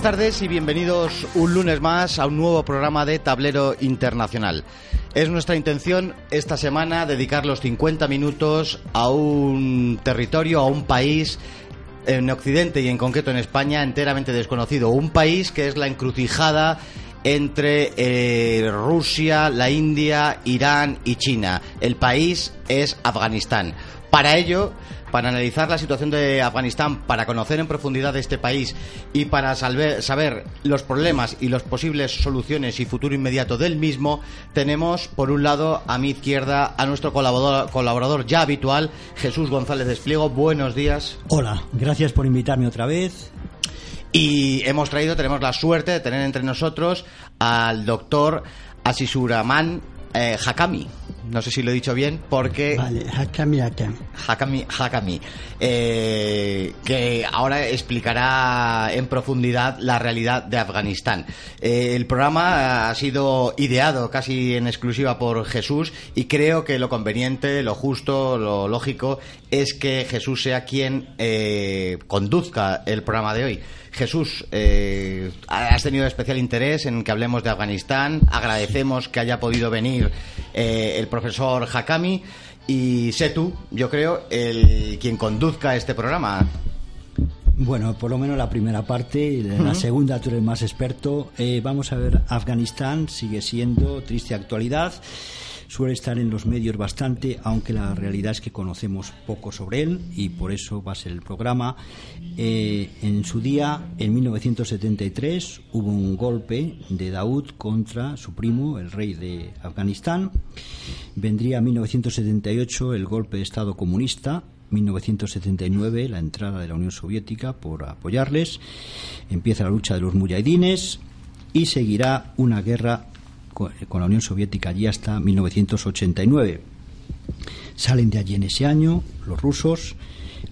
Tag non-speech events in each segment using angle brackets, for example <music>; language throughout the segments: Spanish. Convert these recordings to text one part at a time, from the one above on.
buenas tardes y bienvenidos un lunes más a un nuevo programa de Tablero Internacional. Es nuestra intención esta semana dedicar los 50 minutos a un territorio, a un país en Occidente y en concreto en España enteramente desconocido. Un país que es la encrucijada entre eh, Rusia, la India, Irán y China. El país es Afganistán. Para ello, para analizar la situación de Afganistán, para conocer en profundidad este país y para saber los problemas y las posibles soluciones y futuro inmediato del mismo, tenemos por un lado a mi izquierda a nuestro colaborador, colaborador ya habitual, Jesús González Despliego. Buenos días. Hola, gracias por invitarme otra vez. Y hemos traído, tenemos la suerte de tener entre nosotros al doctor Asisuraman eh, Hakami. No sé si lo he dicho bien, porque. Vale, Hakami Hakami. Hakami Hakami. Eh, que ahora explicará en profundidad la realidad de Afganistán. Eh, el programa ha sido ideado casi en exclusiva por Jesús y creo que lo conveniente, lo justo, lo lógico es que Jesús sea quien conduzca el programa de hoy. Jesús, eh, has tenido especial interés en que hablemos de Afganistán. Agradecemos que haya podido venir eh, el profesor Hakami y sé tú, yo creo, el quien conduzca este programa. Bueno, por lo menos la primera parte, la segunda tú eres más experto. Eh, vamos a ver, Afganistán sigue siendo triste actualidad suele estar en los medios bastante, aunque la realidad es que conocemos poco sobre él y por eso va a ser el programa. Eh, en su día, en 1973, hubo un golpe de Daud contra su primo, el rey de Afganistán. Vendría en 1978 el golpe de Estado comunista 1979 la entrada de la Unión Soviética por apoyarles, empieza la lucha de los mujahidines y seguirá una guerra con la Unión Soviética allí hasta 1989. Salen de allí en ese año los rusos,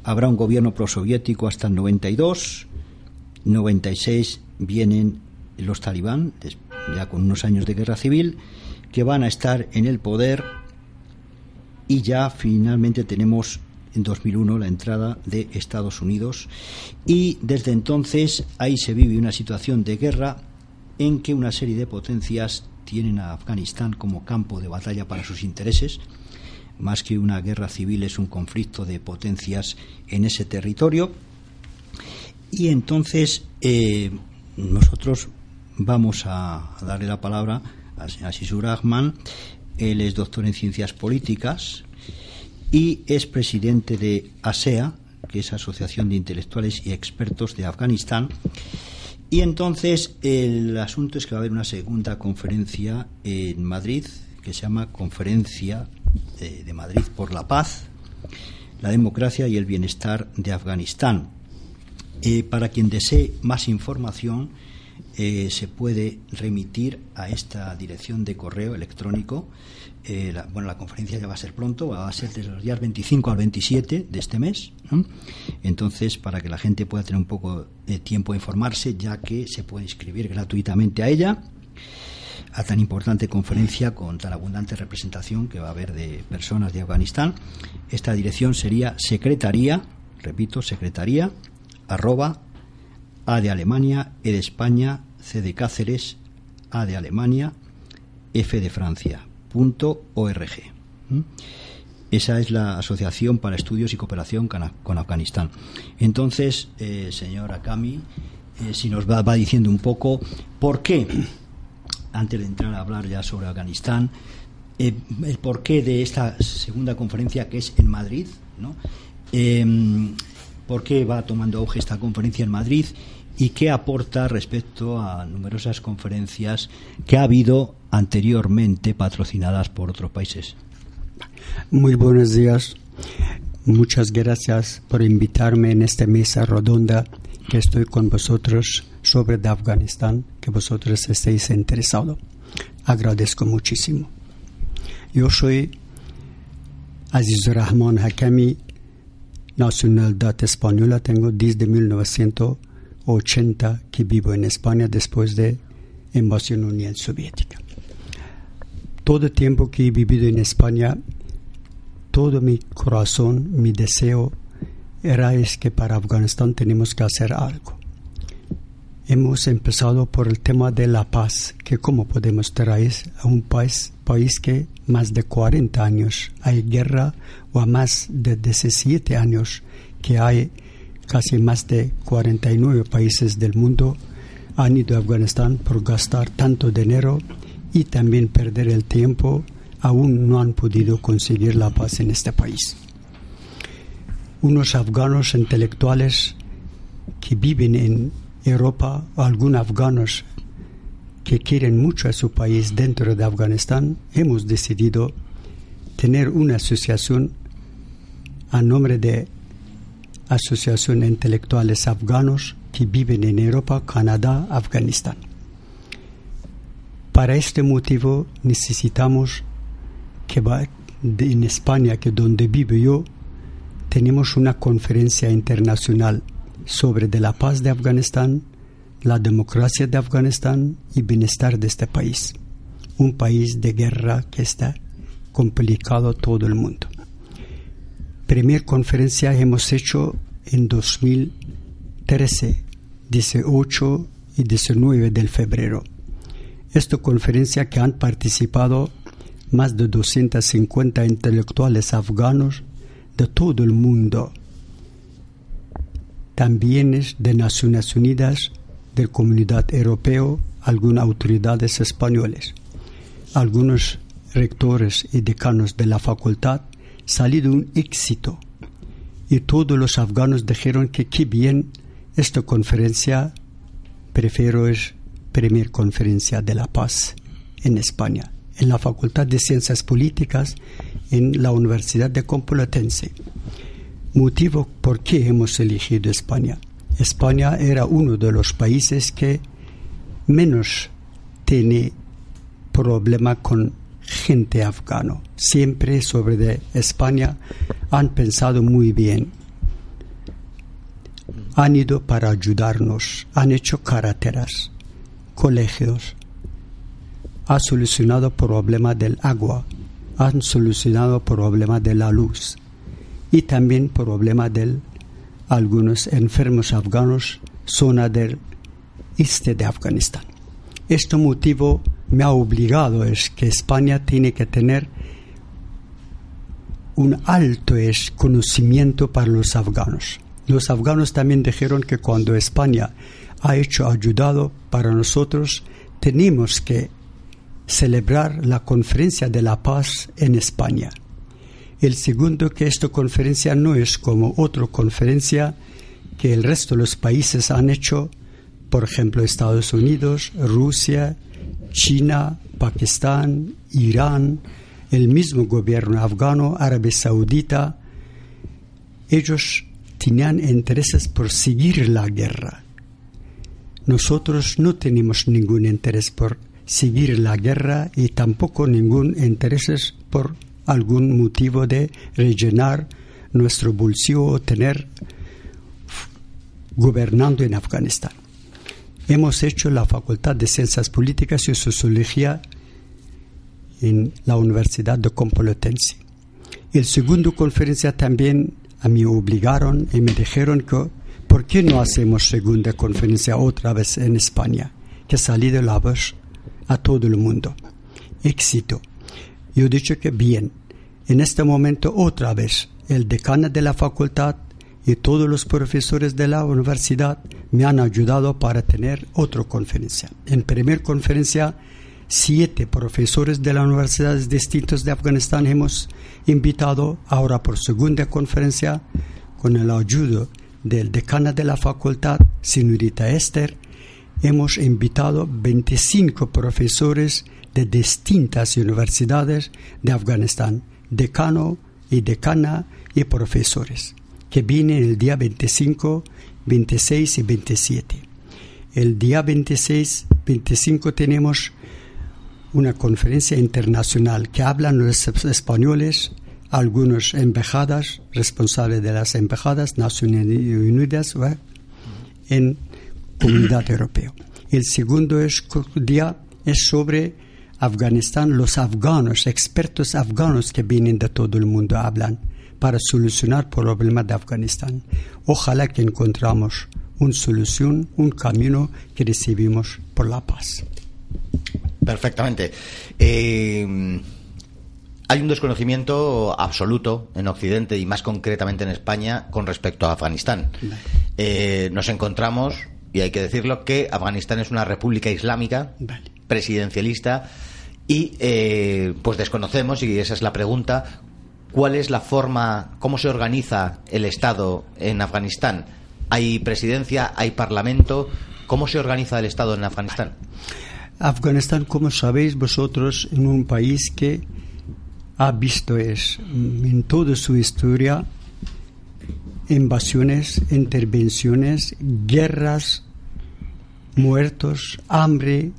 habrá un gobierno prosoviético hasta el 92, 96 vienen los talibán, ya con unos años de guerra civil, que van a estar en el poder y ya finalmente tenemos en 2001 la entrada de Estados Unidos y desde entonces ahí se vive una situación de guerra en que una serie de potencias tienen a Afganistán como campo de batalla para sus intereses. Más que una guerra civil es un conflicto de potencias en ese territorio. Y entonces eh, nosotros vamos a, darle la palabra a, Sisur Ahman. Él es doctor en ciencias políticas y es presidente de ASEA, e que es Asociación de Intelectuales y Expertos de Afganistán y entonces el asunto es que va a haber una segunda conferencia en Madrid que se llama Conferencia de, Madrid por la Paz, la Democracia y el Bienestar de Afganistán. Eh, para quien desee más información, eh, se puede remitir a esta dirección de correo electrónico eh, la, bueno, la conferencia ya va a ser pronto, va a ser desde los días 25 al 27 de este mes. Entonces, para que la gente pueda tener un poco de tiempo a informarse, ya que se puede inscribir gratuitamente a ella, a tan importante conferencia con tan abundante representación que va a haber de personas de Afganistán. Esta dirección sería secretaría, repito, secretaría, arroba, A de Alemania, E de España, C de Cáceres, A de Alemania, F de Francia, .org. Esa es la Asociación para Estudios y Cooperación con Afganistán. Entonces, eh, señor Akami, eh, si nos va, diciendo un poco por qué, antes de entrar a hablar ya sobre Afganistán, eh, el porqué de esta segunda conferencia que es en Madrid, ¿no? Em, ¿Por qué va tomando auge esta conferencia en Madrid y qué aporta respecto a numerosas conferencias que ha habido anteriormente patrocinadas por otros países. Muy buenos días. Muchas gracias por invitarme en esta mesa redonda que estoy con vosotros sobre Afganistán, que vosotros estéis interesados. Agradezco muchísimo. Yo soy Aziz Rahman Hakami, nacionalidad española, tengo desde 1900 80 que vivo en España después de invasión Unión Soviética. Todo el tiempo que he vivido en España, todo mi corazón, mi deseo era es que para Afganistán tenemos que hacer algo. hemos empezado por el tema de la paz, que cómo podemos traer a un país, país que más de 40 años hay guerra o a más de 17 años que hay casi más de 49 países del mundo han ido a Afganistán por gastar tanto dinero y también perder el tiempo, aún no han podido conseguir la paz en este país. Unos afganos intelectuales que viven en Europa, algunos afganos que quieren mucho a su país dentro de Afganistán, hemos decidido tener una asociación a nombre de Asociación de Intelectuales Afganos que viven en Europa, Canadá, Afganistán. Para este motivo necesitamos que en España, que donde vivo yo, tenemos una conferencia internacional sobre de la paz de Afganistán, la democracia de Afganistán y bienestar de este país. Un país de guerra que está complicado todo el mundo primera conferencia hemos hecho en 2013, 18 y 19 de febrero. Esta conferencia que han participado más de 250 intelectuales afganos de todo el mundo, también de Naciones Unidas, de Comunidad Europea, algunas autoridades españoles, algunos rectores y decanos de la facultad salido un éxito y todos los afganos dijeron que qué bien esta conferencia prefiero es primera conferencia de la paz en España en la Facultad de Ciencias Políticas en la Universidad de Complutense. Motivo por qué hemos elegido España. España era uno de los países que menos tiene problema con gente afgano. Siempre sobre de España han pensado muy bien. Han ido para ayudarnos, han hecho carreteras, colegios, han solucionado el problema del agua, han solucionado el problema de la luz y también el problema de algunos enfermos afganos, zona del este de Afganistán. Este motivo me ha obligado es que España tiene que tener un alto conocimiento para los afganos. Los afganos también dijeron que cuando España ha hecho ayudado para nosotros, tenemos que celebrar la conferencia de la paz en España. El segundo, que esta conferencia no es como otra conferencia que el resto de los países han hecho, por ejemplo, Estados Unidos, Rusia, China, Pakistán, Irán, el mismo gobierno afgano, Arabia Saudita, ellos tenían intereses por seguir la guerra. Nosotros no tenemos ningún interés por seguir la guerra y tampoco ningún interés por algún motivo de rellenar nuestro bolsillo o tener gobernando en Afganistán hemos hecho la Facultad de Ciencias Políticas y Sociología en la Universidad de Complutense. El segundo conferencia también a mí obligaron y me dijeron que ¿por qué no hacemos segunda conferencia otra vez en España? Que ha salido la voz a todo el mundo. Éxito. Yo he dicho que bien. En este momento otra vez el decano de la facultad y todos los profesores de la universidad me han ayudado para tener otra conferencia. En primera conferencia, siete profesores de las universidades distintas de Afganistán hemos invitado. Ahora por segunda conferencia, con el ayuda del decana de la facultad, señorita Esther, hemos invitado 25 profesores de distintas universidades de Afganistán, decano y decana y profesores que viene el día 25, 26 y 27. El día 26, 25 tenemos una conferencia internacional que hablan los españoles, algunos embajadas, responsables de las embajadas Naciones Unidas en Comunidad <clears throat> Europea. El segundo día es sobre Afganistán, los afganos, expertos afganos que vienen de todo el mundo hablan para solucionar el problema de Afganistán. Ojalá que encontramos una solución, un camino que recibimos por la paz. Perfectamente. Eh, hay un desconocimiento absoluto en Occidente y más concretamente en España con respecto a Afganistán. Eh, nos encontramos, y hay que decirlo, que Afganistán es una república islámica presidencialista y eh, pues desconocemos, y esa es la pregunta, ¿cuál es la forma, cómo se organiza el Estado en Afganistán? ¿Hay presidencia, hay parlamento? ¿Cómo se organiza el Estado en Afganistán? Afganistán, como sabéis vosotros, en un país que ha visto es, en toda su historia invasiones, intervenciones, guerras, muertos, hambre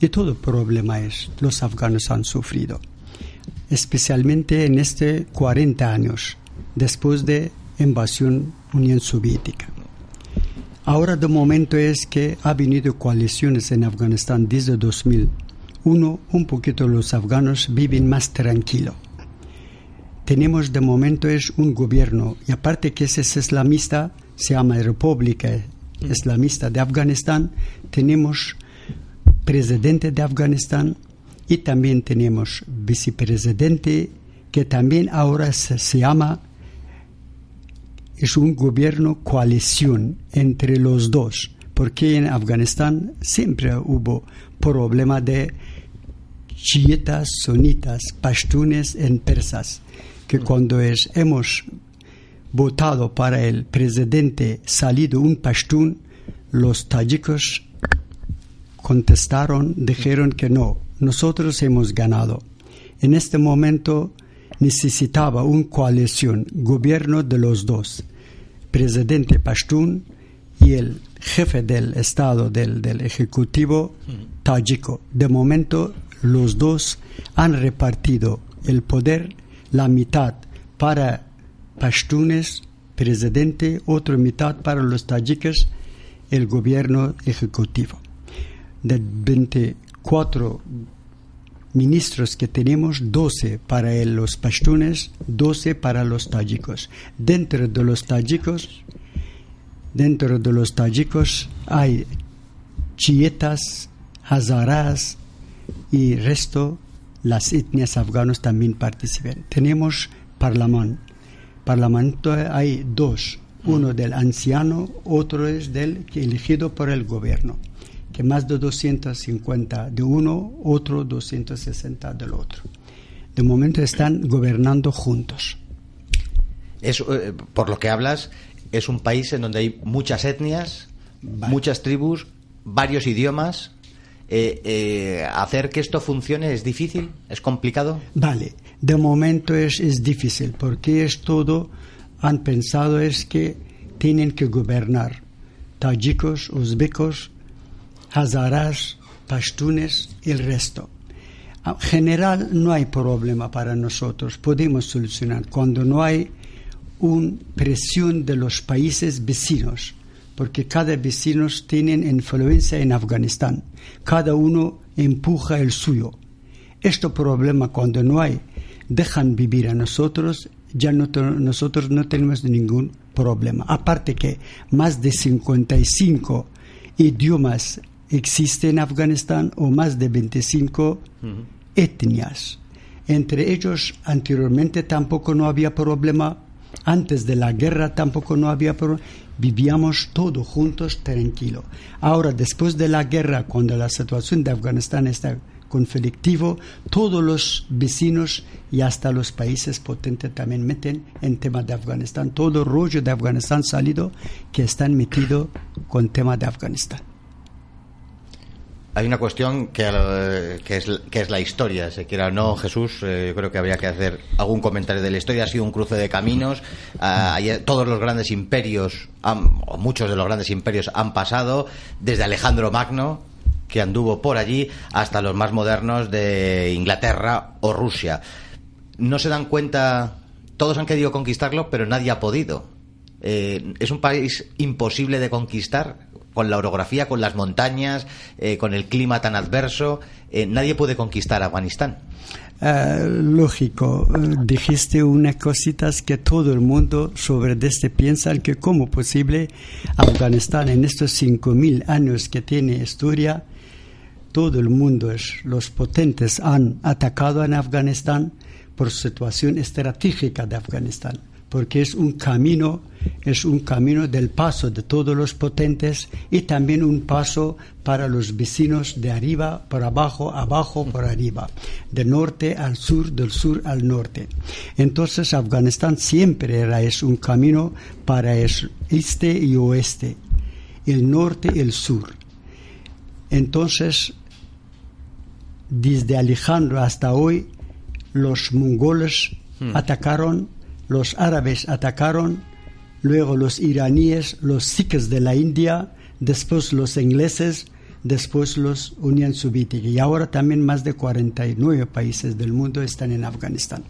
y todo problema es los afganos han sufrido, especialmente en este 40 años después de invasión Unión Soviética. Ahora de momento es que ha venido coaliciones en Afganistán desde 2001, un poquito los afganos viven más tranquilo. Tenemos de momento es un gobierno y aparte que ese es islamista, se llama República Islamista de Afganistán, tenemos presidente de Afganistán y también tenemos vicepresidente que también ahora se, se llama es un gobierno coalición entre los dos, porque en Afganistán siempre hubo problema de chiitas, sunitas, pashtunes en persas, que cuando es, hemos votado para el presidente salido un pashtun, los tayikos contestaron, dijeron que no, nosotros hemos ganado. En este momento necesitaba una coalición, gobierno de los dos presidente Pashtun y el jefe del Estado, del, del Ejecutivo tayiko. De momento, los dos han repartido el poder, la mitad para Pashtunes, presidente, otra mitad para los tayikos, el gobierno ejecutivo. De 24 ministros que tenemos, 12 para los pashtunes, 12 para los tayikos. Dentro de los tayikos, dentro de los hay chiitas, hazaras y resto las etnias afganas también participan. Tenemos parlamento. Parlamento hay dos, uno del anciano, otro es del elegido por el gobierno que más de 250 de uno, otro 260 del otro. De momento están gobernando juntos. Es, eh, por lo que hablas, es un país en donde hay muchas etnias, muchas tribus, varios idiomas. Eh, eh, hacer que esto funcione es difícil, es complicado. Vale, de momento es, es difícil porque es todo, han pensado es que tienen que gobernar tayikos, uzbekos, hazaras, pashtunes y el resto. En general no hay problema para nosotros, podemos solucionar cuando no hay una presión de los países vecinos, porque cada vecino tiene influencia en Afganistán, cada uno empuja el suyo. Este problema cuando no hay, dejan vivir a nosotros, ya no, nosotros no tenemos ningún problema. Aparte que más de 55 idiomas existe en Afganistán o más de 25 etnias. Entre ellos, anteriormente tampoco no había problema, antes de la guerra tampoco no había problema, vivíamos todos juntos tranquilo. Ahora, después de la guerra, cuando la situación de Afganistán está conflictivo, todos los vecinos y hasta los países potentes también meten en tema de Afganistán. Todo el rollo de Afganistán salido que están metidos con tema de Afganistán hay una cuestión que, que, es, que es la historia, si quiera o no, Jesús. Eh, yo creo que habría que hacer algún comentario de la historia. Ha sido un cruce de caminos. Ah, todos los grandes imperios, o muchos de los grandes imperios, han pasado, desde Alejandro Magno, que anduvo por allí, hasta los más modernos de Inglaterra o Rusia. No se dan cuenta, todos han querido conquistarlo, pero nadie ha podido. Eh, es un país imposible de conquistar con la orografía, con las montañas, eh, con el clima tan adverso, eh, nadie puede conquistar Afganistán. eh, lógico. Dijiste unas cositas que todo el mundo sobre este piensa que cómo posible Afganistán en estos 5.000 años que tiene historia, todo el mundo, los potentes han atacado en Afganistán por situación estratégica de Afganistán porque es un camino, es un camino del paso de todos los potentes y también un paso para los vecinos de arriba por abajo, abajo por arriba, de norte al sur, del sur al norte. Entonces Afganistán siempre era es un camino para el este y oeste, el norte y el sur. Entonces, desde Alejandro hasta hoy, los mongoles hmm. atacaron los árabes atacaron, luego los iraníes, los sikhs de la India, después los ingleses, después los Unión Soviética y ahora también más de 49 países del mundo están en Afganistán.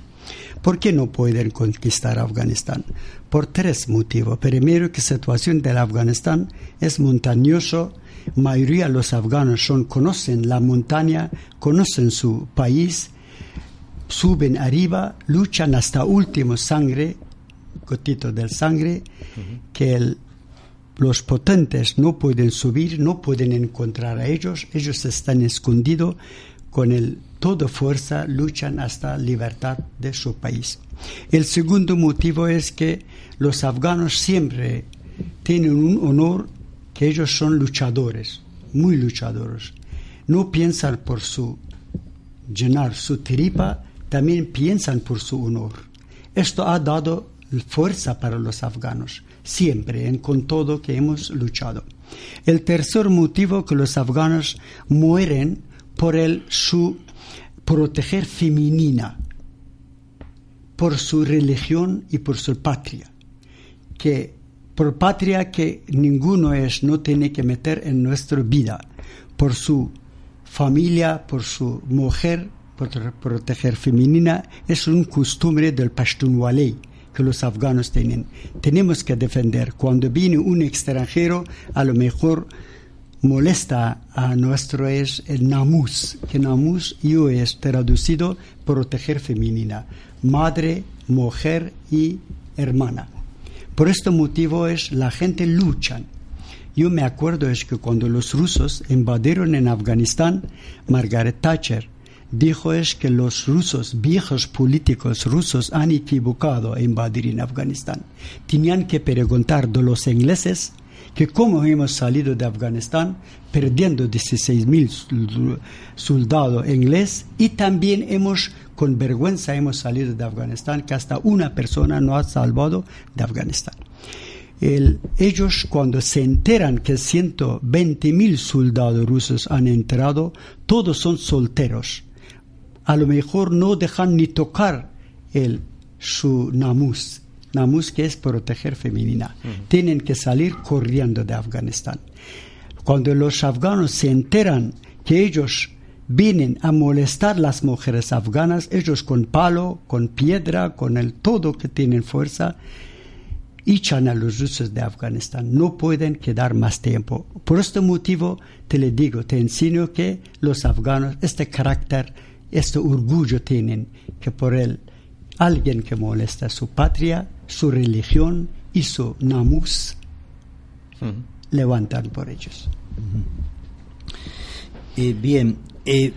¿Por qué no pueden conquistar Afganistán? Por tres motivos. Primero, que la situación del Afganistán es montañoso. Mayoría de los afganos son, conocen la montaña, conocen su país suben arriba, luchan hasta último sangre, gotito del sangre, que los potentes no pueden subir, no pueden encontrar a ellos, ellos están escondidos con el toda fuerza luchan hasta libertad de su país. El segundo motivo es que los afganos siempre tienen un honor que ellos son luchadores, muy luchadores. No piensan por su llenar su tripa, también piensan por su honor. Esto ha dado fuerza para los afganos, siempre, en con todo que hemos luchado. El tercer motivo que los afganos mueren por el su proteger femenina, por su religión y por su patria, que por patria que ninguno es no tiene que meter en nuestra vida, por su familia, por su mujer, proteger femenina es un costumbre del Pashtunwali que los afganos tienen. Tenemos que defender. Cuando viene un extranjero, a lo mejor molesta a nuestro es el namus, que namus yo es traducido proteger femenina, madre, mujer y hermana. Por este motivo es la gente luchan. Yo me acuerdo es que cuando los rusos invadieron en Afganistán, Margaret Thatcher dijo es que los rusos, viejos políticos rusos, han equivocado en invadir en Afganistán. Tenían que preguntar de los ingleses que cómo hemos salido de Afganistán perdiendo 16.000 soldados ingleses y también hemos, con vergüenza, hemos salido de Afganistán, que hasta una persona no ha salvado de Afganistán. ellos cuando se enteran que 120.000 soldados rusos han entrado, todos son solteros a lo mejor no dejan ni tocar el, su namus, namus que es proteger femenina. Tienen que salir corriendo de Afganistán. Cuando los afganos se enteran que ellos vienen a molestar las mujeres afganas, ellos con palo, con piedra, con el todo que tienen fuerza, echan a los rusos de Afganistán. No pueden quedar más tiempo. Por este motivo te le digo, te enseño que los afganos, este carácter este orgullo tienen que por él alguien que molesta su patria, su religión y su namus levantan por ellos. Eh, bien, eh,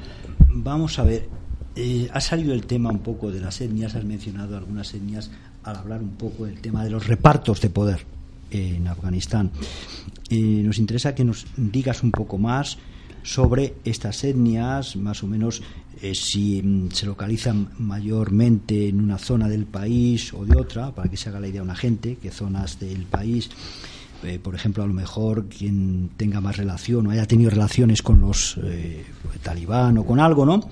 vamos a ver, eh, ha salido el tema un poco de las etnias, has mencionado algunas etnias al hablar un poco del tema de los repartos de poder en Afganistán. nos interesa que nos digas un poco más sobre estas etnias, más o menos eh, si mm, se localizan mayormente en una zona del país o de otra, para que se haga la idea una gente, qué zonas del país. Eh, por ejemplo, a lo mejor quien tenga más relación o haya tenido relaciones con los eh, talibán o con algo, ¿no?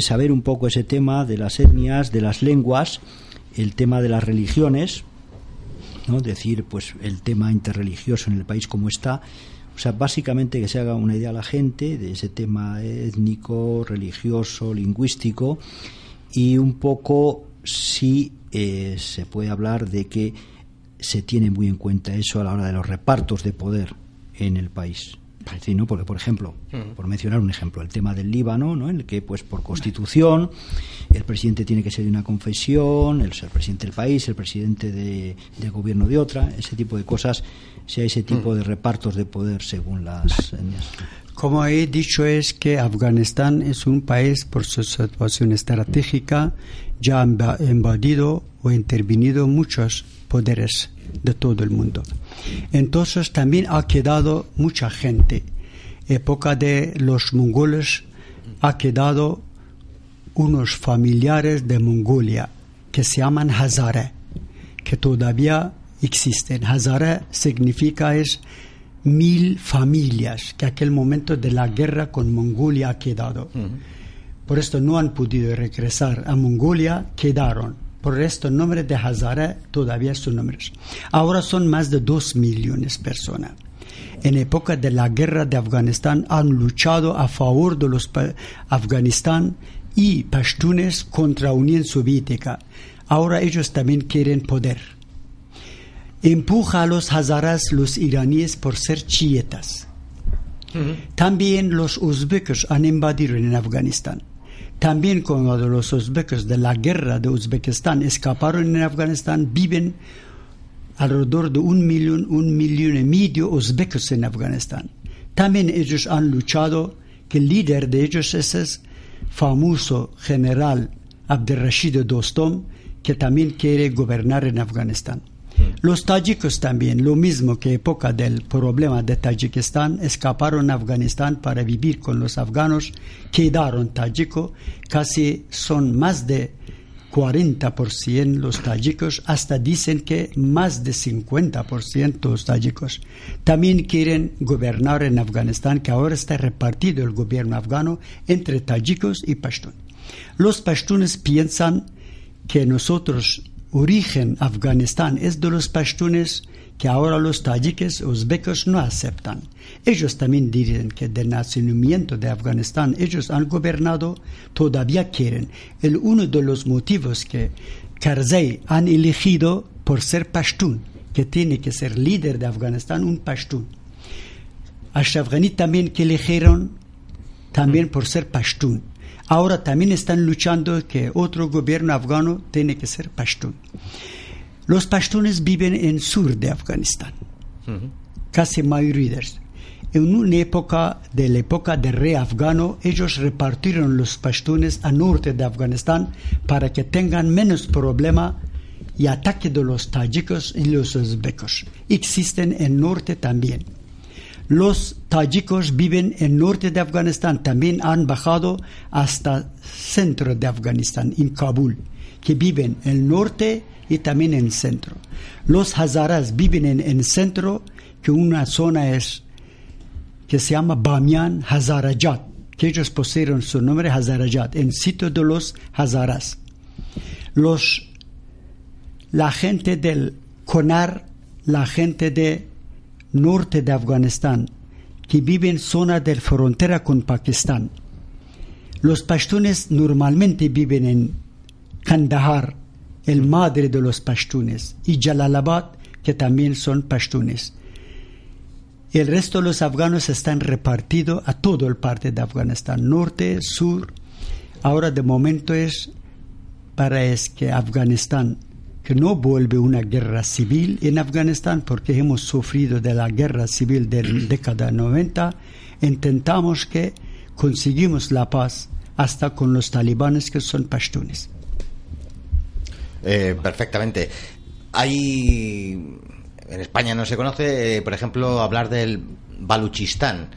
saber un poco ese tema de las etnias, de las lenguas, el tema de las religiones, ¿no? Decir, pues, el tema interreligioso en el país como está, o sea, básicamente que se haga una idea a la gente de ese tema étnico, religioso, lingüístico y un poco si eh, se puede hablar de que se tiene muy en cuenta eso a la hora de los repartos de poder en el país. Porque, por ejemplo, por mencionar un ejemplo, el tema del Líbano, ¿no? en el que, pues, por constitución, el presidente tiene que ser de una confesión, el, el presidente del país, el presidente de, gobierno de otra, ese tipo de cosas, hay ese tipo de repartos de poder según las... Como he dicho, es que Afganistán es un país por su situación estratégica ya ha invadido o intervenido muchos poderes de todo el mundo. Entonces también ha quedado mucha gente. Época de los mongoles ha quedado unos familiares de Mongolia que se llaman Hazara, que todavía existen. Hazara significa es mil familias que aquel momento de la guerra con Mongolia ha quedado. Por esto no han podido regresar a Mongolia, quedaron. Por esto el nombre de Hazara todavía son nombres. Ahora son más de dos millones de personas. En época de la guerra de Afganistán han luchado a favor de los Afganistán y pashtunes contra Unión Soviética. Ahora ellos también quieren poder empuja a los hazaras los iraníes por ser chiitas. También los uzbekos han invadido en Afganistán. También cuando los uzbekos de la guerra de Uzbekistán escaparon en Afganistán, viven alrededor de un millón, un millón y medio uzbekos en Afganistán. También ellos han luchado, que el líder de ellos es el famoso general Abdelrashid Dostom, que también quiere gobernar en Afganistán. Los tayikos también, lo mismo que época del problema de Tayikistán, escaparon a Afganistán para vivir con los afganos, quedaron tayikos, casi son más de 40% los tayikos, hasta dicen que más de 50% los tayikos. También quieren gobernar en Afganistán, que ahora está repartido el gobierno afgano entre tayikos y pashtun. Los pashtunes piensan que nosotros origen Afganistán es de los pashtunes que ahora los tayiques uzbekos no aceptan. Ellos también dicen que del nacimiento de Afganistán ellos han gobernado, todavía quieren. El uno de los motivos que Karzai han elegido por ser pashtun, que tiene que ser líder de Afganistán un pashtun. Ashraf Ghani también que eligieron también por ser pashtun. Ahora también están luchando que otro gobierno afgano tiene que ser pashtun. Los pashtunes viven en sur de Afganistán, casi mayoría. En una época de la época del rey afgano, ellos repartieron los pashtunes al norte de Afganistán para que tengan menos problema y ataque de los tayikos y los uzbekos. Existen en norte también. Los tayikos viven en norte de Afganistán, también han bajado hasta centro de Afganistán, en Kabul, que viven en el norte y también en el centro. Los hazaras viven en el centro, que una zona es que se llama Bamiyan Hazarajat, que ellos pusieron su nombre Hazarajat, en sitio de los hazaras. Los, la gente del Konar, la gente de norte de Afganistán, que viven en zona de frontera con Pakistán. Los pashtunes normalmente viven en Kandahar, el madre de los pashtunes, y Jalalabad, que también son pashtunes. El resto de los afganos están repartidos a todo el parte de Afganistán, norte, sur. Ahora de momento es para es que Afganistán que no vuelve una guerra civil en Afganistán porque hemos sufrido de la guerra civil de la <clears throat> década 90, intentamos que conseguimos la paz hasta con los talibanes que son pashtunes. Eh, perfectamente. Hay en España no se conoce, eh, por ejemplo, hablar del Baluchistán.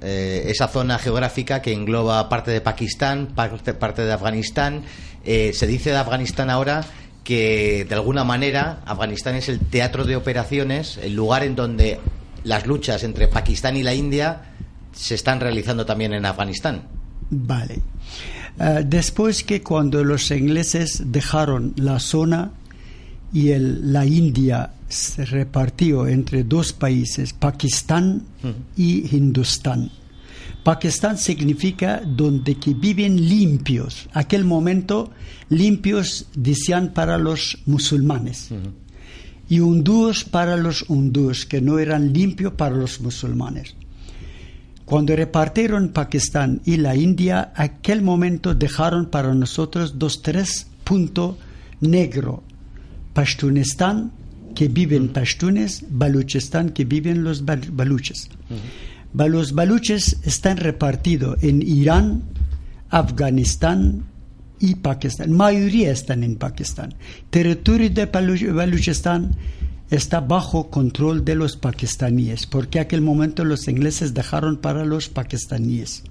Eh, esa zona geográfica que engloba parte de Pakistán, parte, parte de Afganistán. se dice de Afganistán ahora que de alguna manera Afganistán es el teatro de operaciones, el lugar en donde las luchas entre Pakistán y la India se están realizando también en Afganistán. Vale. Eh, después que cuando los ingleses dejaron la zona y el, la India se repartió entre dos países, Pakistán y Hindustán. Pakistán significa donde que viven limpios. Aquel momento limpios decían para los musulmanes. Y hindúes para los hindúes, que no eran limpios para los musulmanes. Cuando repartieron Pakistán y la India, aquel momento dejaron para nosotros dos, tres puntos negros. Pashtunistán, que viven pashtunes, Baluchistán, que viven los baluches. Los baluches están repartidos en Irán, Afganistán y Pakistán. Mayoría están en Pakistán. Territorio de Baluchistán está bajo control de los pakistaníes, porque en aquel momento los ingleses dejaron para los pakistaníes.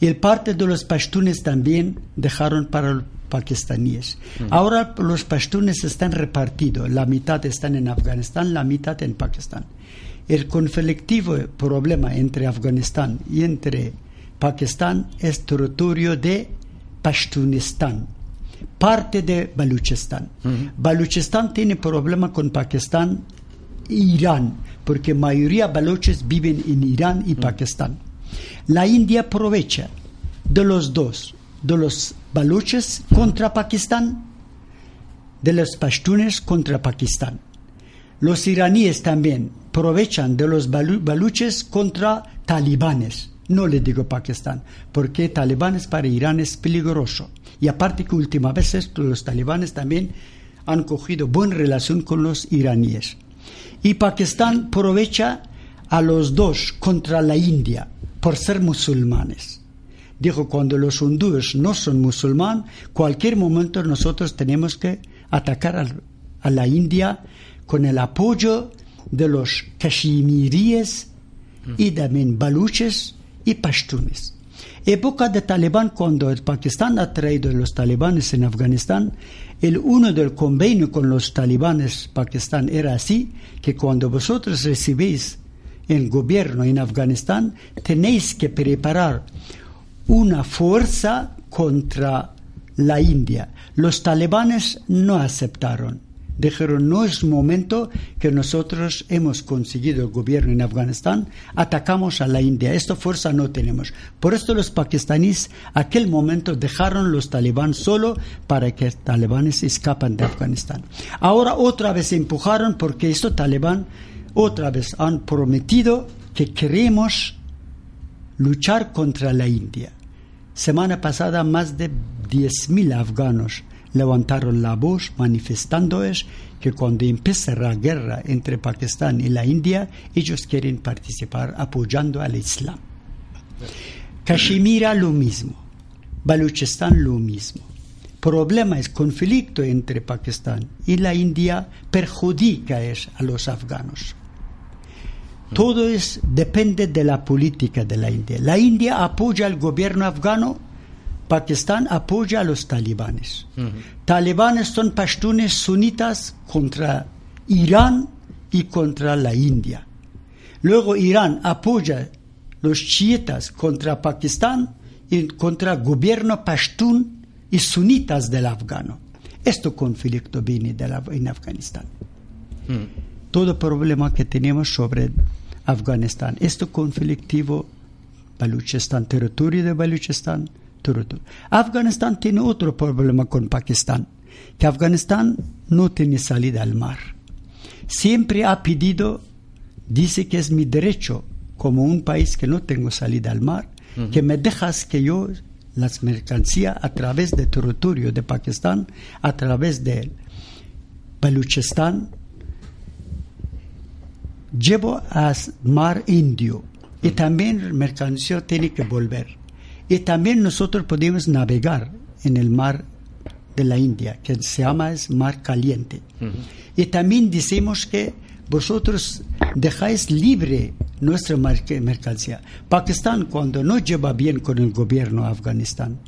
Y el parte de los pashtunes también dejaron para los pakistaníes. Ahora los pashtunes están repartidos, la mitad están en Afganistán, la mitad en Pakistán. El conflictivo problema entre Afganistán y entre Pakistán es territorio de Pashtunistán parte de Baluchistán. Baluchistán tiene problema con Pakistán e Irán, porque mayoría baluches viven en Irán y Pakistán. La India aprovecha de los dos, de los baluches contra Pakistán, de los pashtunes contra Pakistán. Los iraníes también aprovechan de los baluches contra talibanes. No le digo Pakistán, porque talibanes para Irán es peligroso. Y aparte que últimas veces los talibanes también han cogido buena relación con los iraníes. Y Pakistán aprovecha a los dos contra la India por ser musulmanes. Dijo, cuando los hindúes no son musulmanes, cualquier momento nosotros tenemos que atacar a la India con el apoyo de los kashmiríes y también baluches y pashtunes. Época de Talibán, cuando el Pakistán ha traído a los talibanes en Afganistán, el uno del convenio con los talibanes Pakistán era así, que cuando vosotros recibís el gobierno en Afganistán, tenéis que preparar una fuerza contra la India. Los talibanes no aceptaron dijeron, no es momento que nosotros hemos conseguido el gobierno en Afganistán, atacamos a la India, esta fuerza no tenemos. Por esto los pakistaníes aquel momento dejaron los talibán solo para que los talibanes escapan de Afganistán. Ahora otra vez empujaron porque estos talibán otra vez han prometido que queremos luchar contra la India. Semana pasada más de 10.000 afganos levantaron la voz manifestando es que cuando empiece la guerra entre Pakistán y la India, ellos quieren participar apoyando al Islam. Kashmir lo mismo, Baluchistán lo mismo. Problema es conflicto entre Pakistán y la India perjudica a los afganos. Todo es, depende de la política de la India. La India apoya al gobierno afgano Pakistán apoya a los talibanes. Talibanes son pashtunes sunitas contra Irán y contra la India. Luego Irán apoya los chiitas contra Pakistán y contra el gobierno pashtun y sunitas del afgano. Este conflicto viene de en Afganistán. Todo problema que tenemos sobre Afganistán, este conflictivo, Baluchistán, territorio de Baluchistán, Afganistán tiene otro problema con Pakistán, que Afganistán no tiene salida al mar. Siempre ha pedido, dice que es mi derecho, como un país que no tengo salida al mar, que me dejas que yo las mercancías a través del territorio de Pakistán, a través de Baluchistán, llevo al mar Indio y también mercancía tiene que volver. Y también nosotros podemos navegar en el mar de la India, que se llama es mar caliente. Y también decimos que vosotros dejáis libre nuestra mercancía. Pakistán, cuando no lleva bien con el gobierno de Afganistán,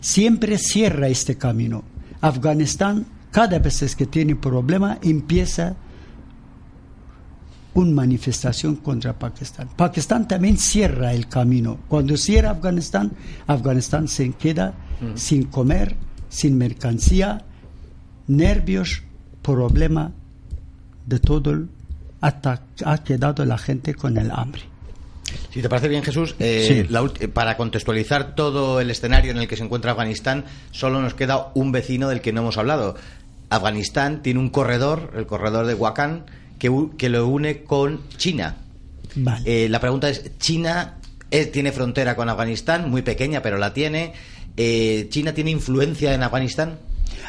siempre cierra este camino. Afganistán, cada vez que tiene problema, empieza una manifestación contra Pakistán. Pakistán también cierra el camino. Cuando cierra Afganistán, Afganistán se queda mm. sin comer, sin mercancía, nervios, problema de todo, hasta ha quedado la gente con el hambre. Si te parece bien, Jesús, eh, eh, para contextualizar todo el escenario en el que se encuentra Afganistán, solo nos queda un vecino del que no hemos hablado. Afganistán tiene un corredor, el corredor de Wakhan, que, lo une con China. Eh, la pregunta es, ¿China Eh, tiene frontera con Afganistán, muy pequeña, pero la tiene. Eh, ¿China tiene influencia en Afganistán?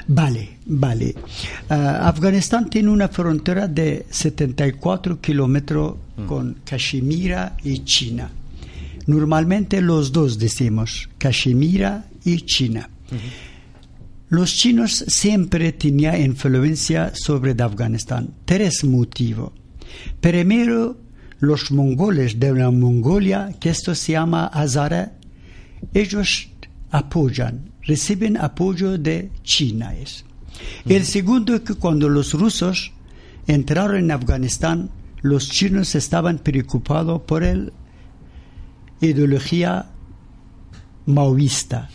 Vale, vale. Ah, Afganistán tiene una frontera de 74 kilómetros Mm. con Cachemira y China. Normalmente los dos decimos Cachemira y China. Los chinos siempre tenían influencia sobre Afganistán. Tres motivos. Primero, los mongoles de la Mongolia, que esto se llama Hazara, ellos apoyan, reciben apoyo de China. Es. El segundo es que cuando los rusos entraron en Afganistán, los chinos estaban preocupados por la ideología maoísta.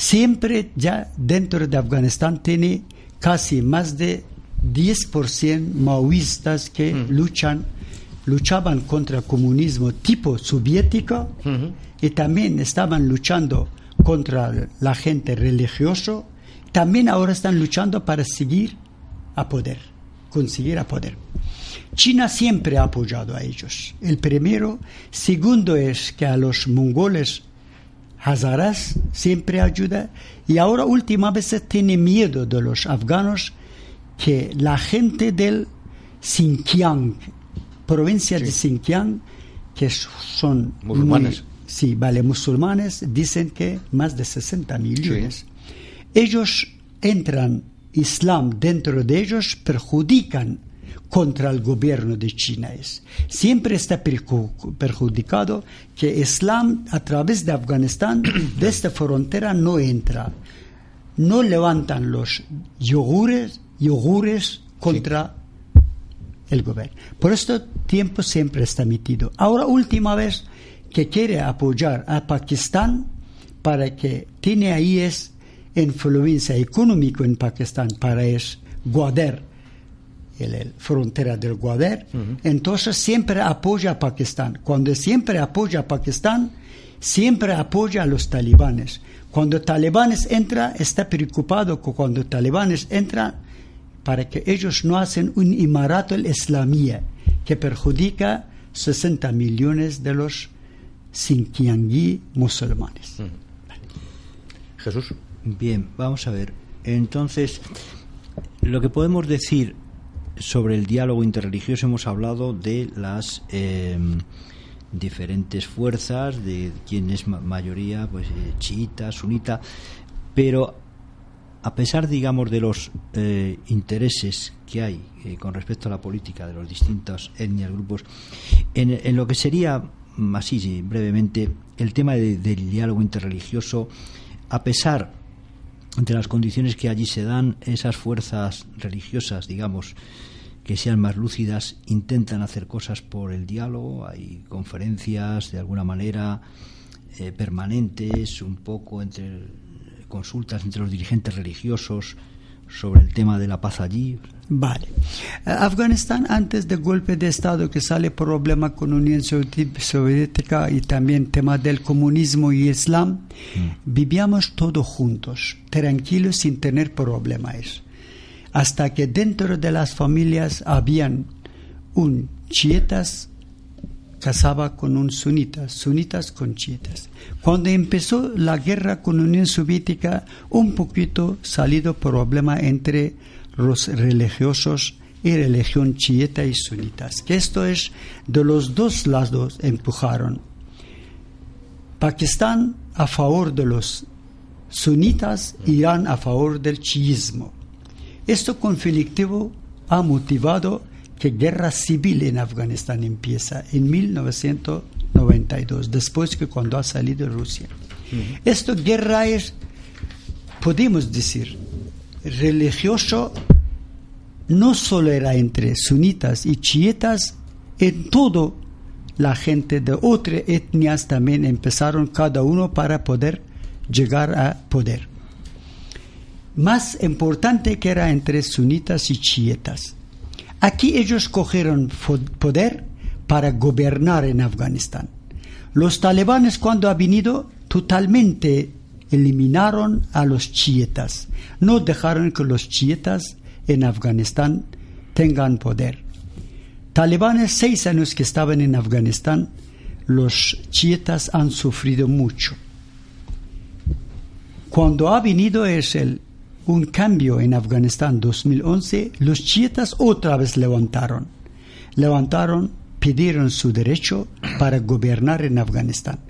Siempre ya dentro de Afganistán tiene casi más de 10% maoístas que luchan, luchaban contra el comunismo tipo soviético y también estaban luchando contra la gente religiosa. También ahora están luchando para seguir a poder, conseguir a poder. China siempre ha apoyado a ellos. El primero. Segundo es que a los mongoles hazaras siempre ayuda. Y ahora última vez tiene miedo de los afganos que la gente del Xinjiang, provincia de Xinjiang, que son Musulmanes. muy- sí, vale, musulmanes, dicen que más de 60 millones. Ellos entran Islam dentro de ellos, perjudican contra el gobierno de China. Es. Siempre está perju- perjudicado que Islam a través de Afganistán, <coughs> de esta frontera, no entra. No levantan los yogures, yogures contra el gobierno. Por este tiempo siempre está metido. Ahora, última vez que quiere apoyar a Pakistán para que tiene ahí es influencia económica en Pakistán para es Gwadar, el, el frontera del Gwadar, entonces siempre apoya a Pakistán. Cuando siempre apoya a Pakistán, siempre apoya a los talibanes. Cuando talibanes entran, está preocupado que cuando talibanes entran, para que ellos no hacen un imarato el islamía que perjudica 60 millones de los Xinjiangí musulmanes. Jesús. Bien, vamos a ver. Entonces, lo que podemos decir sobre el diálogo interreligioso hemos hablado de las eh, diferentes fuerzas, de quién es ma- mayoría, pues eh, chiita, sunita, pero a pesar, digamos, de los eh, intereses que hay eh, con respecto a la política de los distintos etnias, grupos, en, en lo que sería, mm, así sí, brevemente, el tema de- del diálogo interreligioso, a pesar de las condiciones que allí se dan, esas fuerzas religiosas, digamos, que sean más lúcidas, intentan hacer cosas por el diálogo, hay conferencias de alguna manera eh, permanentes, un poco entre consultas entre los dirigentes religiosos sobre el tema de la paz allí. Vale. Afganistán, antes del golpe de Estado que sale problema con Unión Soviética y también tema del comunismo y Islam, vivíamos todos juntos, tranquilos sin tener problemas. Hasta que dentro de las familias habían un chiitas casaba con un sunita, sunitas con chiitas. Cuando empezó la guerra con Unión Soviética, un poquito salido problema entre los religiosos y religión chiita y sunitas, que esto es de los dos lados empujaron. Pakistán a favor de los sunitas, Irán a favor del chiismo. Esto conflictivo ha motivado que guerra civil en Afganistán empieza en 1992, después que cuando ha salido Rusia. Esto guerra es, podemos decir, religioso, no solo era entre sunitas y chiitas, en todo la gente de otras etnias también empezaron cada uno para poder llegar a poder. Más importante que era entre sunitas y chiitas. Aquí ellos cogieron poder para gobernar en Afganistán. Los talibanes cuando ha venido totalmente eliminaron a los chiitas. No dejaron que los chiitas en Afganistán tengan poder. Talibanes, seis años que estaban en Afganistán, los chiitas han sufrido mucho. Cuando ha venido es el, un cambio en Afganistán 2011, los chiitas otra vez levantaron. Levantaron, pidieron su derecho para gobernar en Afganistán.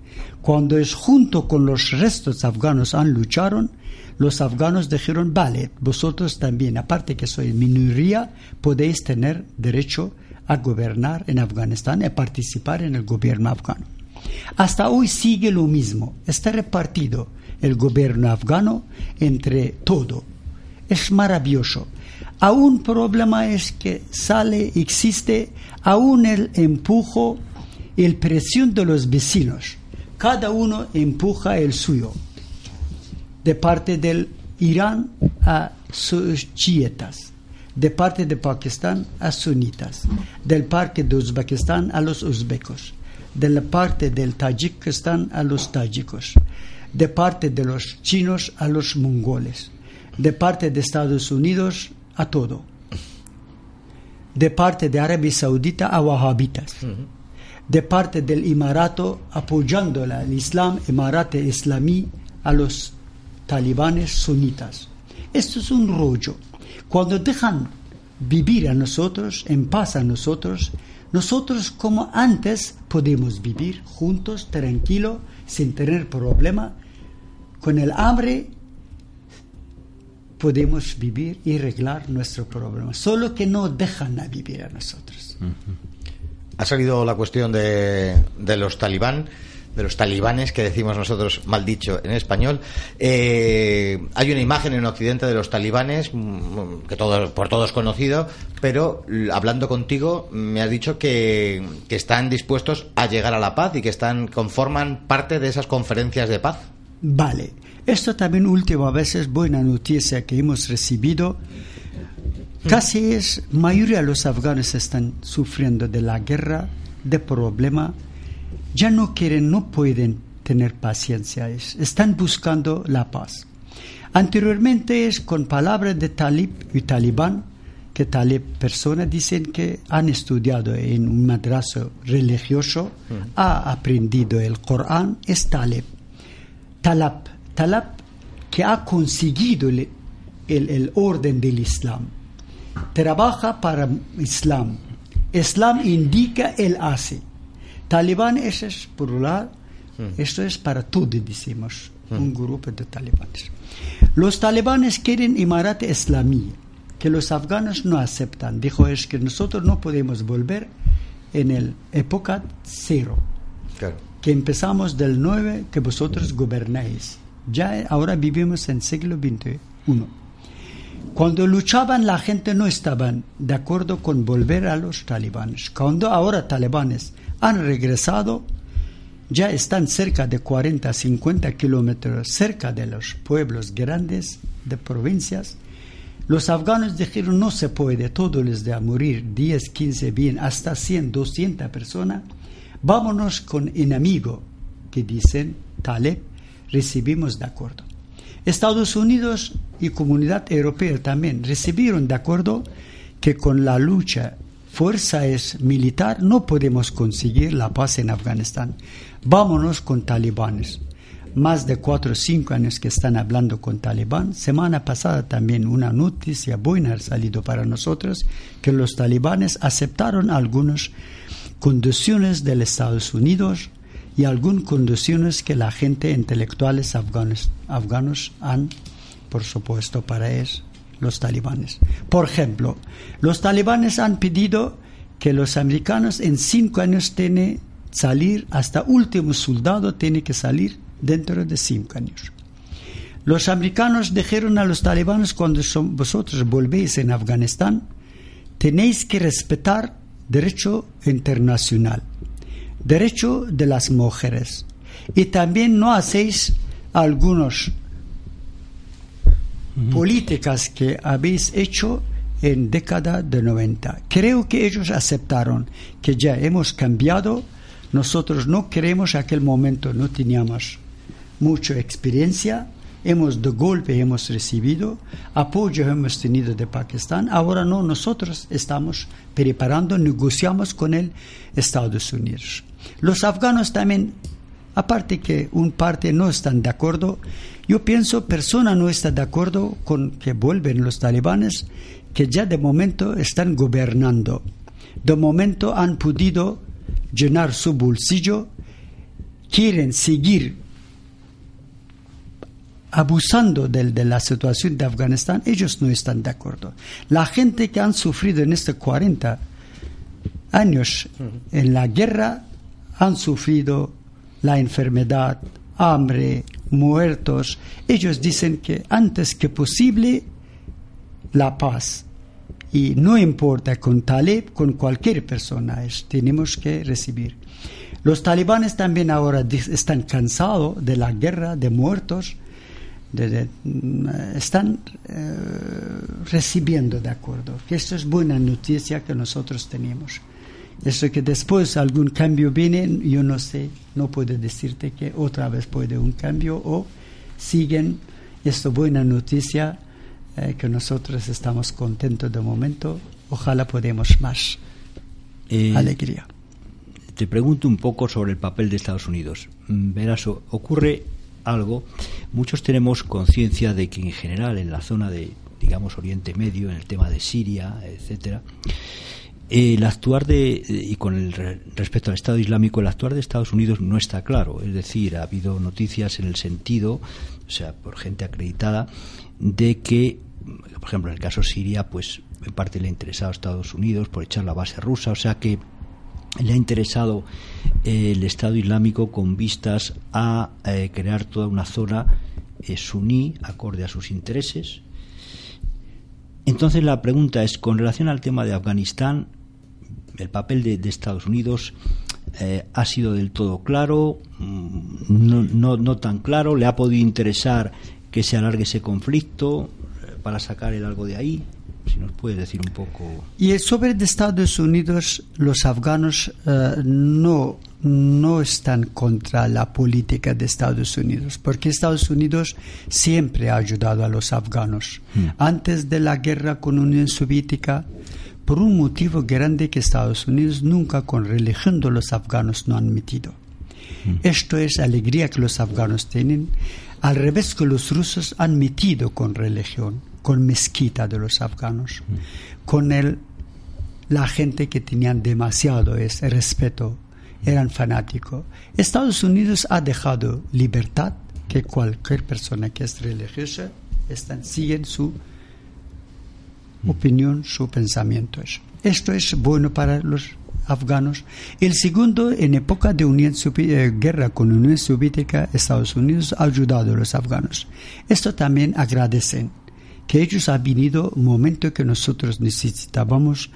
Cuando es junto con los restos afganos han lucharon, los afganos dijeron, vale, vosotros también, aparte que sois minoría, podéis tener derecho a gobernar en Afganistán y participar en el gobierno afgano. Hasta hoy sigue lo mismo, está repartido el gobierno afgano entre todo. Es maravilloso. Aún problema es que sale, existe aún el empujo, el presión de los vecinos. Cada uno empuja el suyo. De parte del Irán a sus chiitas, de parte de Pakistán a sunitas, del parte de Uzbekistán a los uzbecos, de la parte del Tayikistán a los tayikos, de parte de los chinos a los mongoles, de parte de Estados Unidos a todo, de parte de Arabia Saudita a wahabitas, de parte del Emirato apoyando el Islam, Emirate Islamí, a los talibanes sunitas. Esto es un rollo. Cuando dejan vivir a nosotros, en paz a nosotros, nosotros como antes podemos vivir juntos, tranquilo, sin tener problema. Con el hambre podemos vivir y arreglar nuestro problema. Solo que no dejan a vivir a nosotros. Ha salido la cuestión de, de los talibán de los talibanes que decimos nosotros mal dicho en español eh, hay una imagen en Occidente de los talibanes mm, que todos por todos conocido pero hablando contigo me has dicho que, que, están dispuestos a llegar a la paz y que están conforman parte de esas conferencias de paz vale. Esto también última vez es buena noticia que hemos recibido. Casi es mayoría de los afganos están sufriendo de la guerra de problema. Ya no quieren, no pueden tener paciencia, están buscando la paz. Anteriormente es con palabras de talib y talibán, que talib personas dicen que han estudiado en un madrazo religioso, ha aprendido el Corán, es talib. Talab, talab que ha conseguido el, el orden del Islam. Trabaja para Islam. Islam indica, él hace. Talibán es plural, mm. esto es para todos, decimos, mm. un grupo de talibanes. Los talibanes quieren Emirat Islamí, que los afganos no aceptan. Dijo es que nosotros no podemos volver en el época cero, que empezamos del 9 que vosotros gobernáis. Ya ahora vivimos en siglo XXI. Cuando luchaban la gente no estaban de acuerdo con volver a los talibanes. Cuando ahora talibanes han regresado, ya están cerca de 40, 50 kilómetros cerca de los pueblos grandes de provincias. Los afganos dijeron no se puede, todos les de morir 10, 15, bien, hasta 100, 200 personas. Vámonos con enemigo, que dicen Taleb, recibimos de acuerdo. Estados Unidos y Comunidad Europea también recibieron de acuerdo que con la lucha fuerza es militar, no podemos conseguir la paz en Afganistán. Vámonos con talibanes. Más de cuatro o cinco años que están hablando con talibán. Semana pasada también una noticia buena ha salido para nosotros que los talibanes aceptaron algunas condiciones de los Estados Unidos y algunas condiciones que la gente intelectuales afganos, afganos han, por supuesto, para eso los talibanes. Por ejemplo, los talibanes han pedido que los americanos en cinco años tienen salir, hasta último soldado tiene que salir dentro de cinco años. Los americanos dijeron a los talibanes cuando vosotros volvéis en Afganistán, tenéis que respetar derecho internacional, derecho de las mujeres, y también no hacéis algunos políticas que habéis hecho en década de 90. Creo que ellos aceptaron que ya hemos cambiado. Nosotros no queremos aquel momento, no teníamos mucha experiencia, hemos de golpe hemos recibido, apoyo hemos tenido de Pakistán, ahora no, nosotros estamos preparando, negociamos con el Estados Unidos. Los afganos también, aparte que un parte no están de acuerdo, yo pienso persona no está de acuerdo con que vuelven los talibanes, que ya de momento están gobernando. De momento han podido llenar su bolsillo, quieren seguir abusando de, la situación de Afganistán, ellos no están de acuerdo. La gente que han sufrido en estos 40 años en la guerra han sufrido la enfermedad, hambre, muertos. Ellos dicen que antes que posible la paz. Y no importa con Talib, con cualquier persona, tenemos que recibir. Los talibanes también ahora están cansados de la guerra, de muertos, Mm, están eh, recibiendo de acuerdo. Que esto es buena noticia que nosotros tenemos. Eso que después algún cambio viene, yo no sé, no puedo decirte que otra vez puede un cambio o siguen. Esto buena noticia eh, que nosotros estamos contentos de momento. Ojalá podemos más. Eh, alegría. Te pregunto un poco sobre el papel de Estados Unidos. Mm, verás, ocurre algo, muchos tenemos conciencia de que en general en la zona de, digamos, Oriente Medio, en el tema de Siria, etcétera, el actuar de, y con el respecto al Estado Islámico, el actuar de Estados Unidos no está claro. Es decir, ha habido noticias en el sentido, o sea, por gente acreditada, de que, por ejemplo, en el caso Siria, pues en parte le ha interesado a Estados Unidos por echar la base rusa, o sea que le ha interesado eh, el Estado Islámico con vistas a eh, crear toda una zona eh, suní acorde a sus intereses. Entonces la pregunta es, con relación al tema de Afganistán, el papel de, Estados Unidos ha sido del todo claro, mm, no, no, no tan claro, le ha podido interesar que se alargue ese conflicto para sacar el algo de ahí. Si nos puede decir un poco. Y sobre Estados Unidos, los afganos eh, no, no están contra la política de Estados Unidos, porque Estados Unidos siempre ha ayudado a los afganos. Hmm. Antes de la guerra con la Unión Soviética, por un motivo grande que Estados Unidos nunca con religión de los afganos no han metido. Hmm. Esto es alegría que los afganos tienen, al revés que los rusos han metido con religión con mezquita de los afganos, con el, la gente que tenían demasiado ese respeto, eran fanáticos. Estados Unidos ha dejado libertad que cualquier persona que es religiosa están, siguen su opinión, su pensamiento. Esto es bueno para los afganos. El segundo, en época de Unión eh, guerra con la Unión Soviética, Estados Unidos ha ayudado a los afganos. Esto también agradecen que ellos han venido un momento que nosotros necesitábamos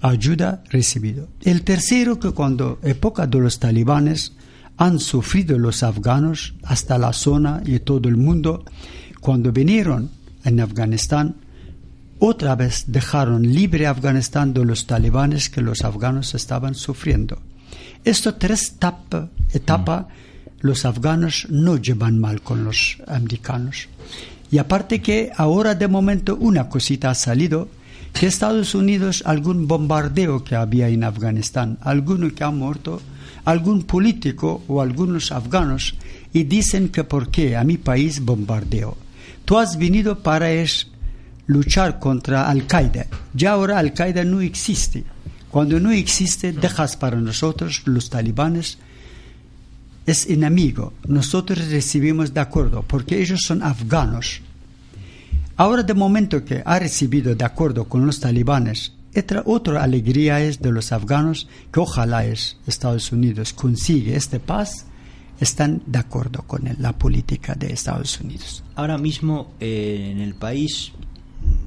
ayuda recibido. El tercero que cuando época de los talibanes han sufrido los afganos hasta la zona y todo el mundo, cuando vinieron en Afganistán, otra vez dejaron libre Afganistán de los talibanes que los afganos estaban sufriendo. Estas tres etapas, los afganos no llevan mal con los americanos. Y aparte que ahora de momento una cosita ha salido, que Estados Unidos, algún bombardeo que había en Afganistán, alguno que ha muerto, algún político o algunos afganos, y dicen que por qué a mi país bombardeo. Tú has venido para es luchar contra Al-Qaeda. Ya ahora Al-Qaeda no existe. Cuando no existe, dejas para nosotros, los talibanes, es enemigo. Nosotros recibimos de acuerdo, porque ellos son afganos. Ahora, de momento que ha recibido de acuerdo con los talibanes, otra, alegría es de los afganos que ojalá es Estados Unidos consigue este paz, están de acuerdo con la política de Estados Unidos. Ahora mismo eh, en el país,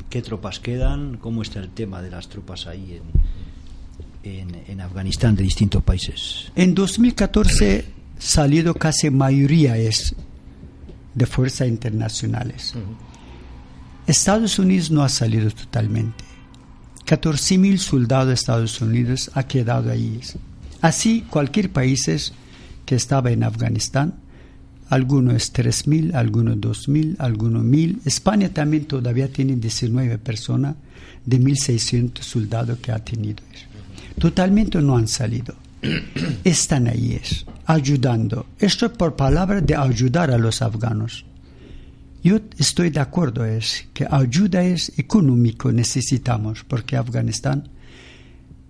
¿qué tropas quedan? ¿Cómo está el tema de las tropas ahí en, en Afganistán de distintos países? En 2014 salido casi mayoría es de fuerzas internacionales. Estados Unidos no ha salido totalmente. 14.000 soldados de Estados Unidos ha quedado ahí. Así, cualquier país que estaba en Afganistán algunos es 3.000, algunos 2.000, algunos 1.000. España también todavía tiene 19 personas de 1.600 soldados que ha tenido. Totalmente no han salido. <clears throat> Están es, ayudando. Esto es por palabra de ayudar a los afganos. Yo estoy de acuerdo, es que ayuda es económico, necesitamos, porque Afganistán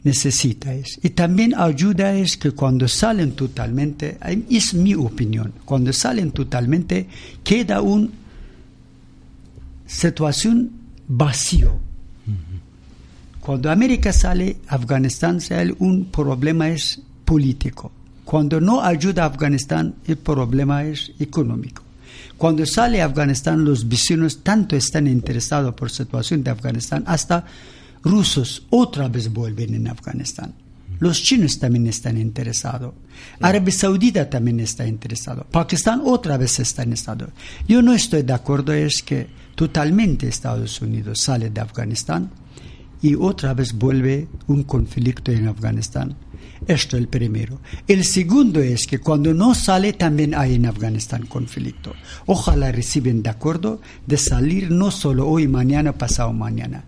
necesita es. Y también ayuda es que cuando salen totalmente, es mi opinión, cuando salen totalmente queda una situación vacío. Cuando América sale, Afganistán sale, un problema es político. Cuando no ayuda a Afganistán, el problema es económico. Cuando sale Afganistán, los vecinos tanto están interesados por la situación de Afganistán, hasta rusos otra vez vuelven en Afganistán. Los chinos también están interesados. Arabia Saudita también está interesado. Pakistán otra vez está interesado. Yo no estoy de acuerdo es que totalmente Estados Unidos sale de Afganistán y otra vez vuelve un conflicto en Afganistán. Esto es el primero. El segundo es que cuando no sale también hay en Afganistán conflicto. Ojalá reciben de acuerdo de salir no solo hoy, mañana, pasado mañana.